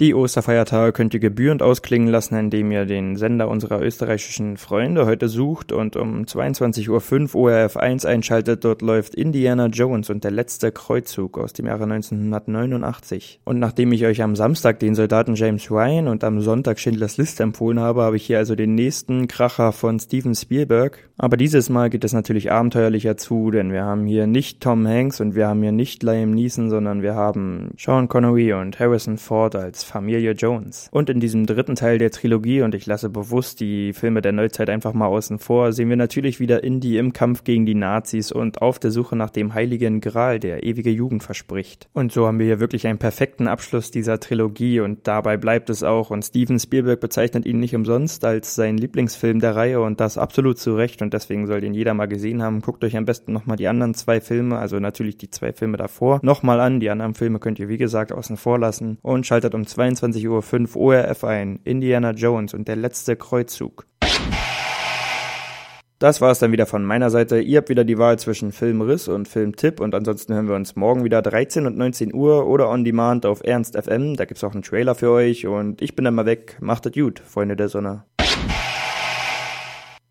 Die Osterfeiertage könnt ihr gebührend ausklingen lassen, indem ihr den Sender unserer österreichischen Freunde heute sucht und um 22.05 Uhr ORF 1 einschaltet. Dort läuft Indiana Jones und der letzte Kreuzzug aus dem Jahre 1989. Und nachdem ich euch am Samstag den Soldaten James Ryan und am Sonntag Schindlers List empfohlen habe, habe ich hier also den nächsten Kracher von Steven Spielberg. Aber dieses Mal geht es natürlich abenteuerlicher zu, denn wir haben hier nicht Tom Hanks und wir haben hier nicht Liam Neeson, sondern wir haben Sean Connery und Harrison Ford als Familie Jones. Und in diesem dritten Teil der Trilogie, und ich lasse bewusst die Filme der Neuzeit einfach mal außen vor, sehen wir natürlich wieder Indy im Kampf gegen die Nazis und auf der Suche nach dem heiligen Gral, der ewige Jugend verspricht. Und so haben wir hier wirklich einen perfekten Abschluss dieser Trilogie und dabei bleibt es auch. Und Steven Spielberg bezeichnet ihn nicht umsonst als sein Lieblingsfilm der Reihe und das absolut zu Recht und deswegen soll den jeder mal gesehen haben. Guckt euch am besten nochmal die anderen zwei Filme, also natürlich die zwei Filme davor, nochmal an. Die anderen Filme könnt ihr wie gesagt außen vor lassen und schaltet um 22.05 Uhr ORF ein. Indiana Jones und der letzte Kreuzzug. Das war es dann wieder von meiner Seite. Ihr habt wieder die Wahl zwischen Filmriss und Filmtipp und ansonsten hören wir uns morgen wieder 13 und 19 Uhr oder on demand auf Ernst FM. Da gibt's auch einen Trailer für euch und ich bin dann mal weg. Macht es gut, Freunde der Sonne.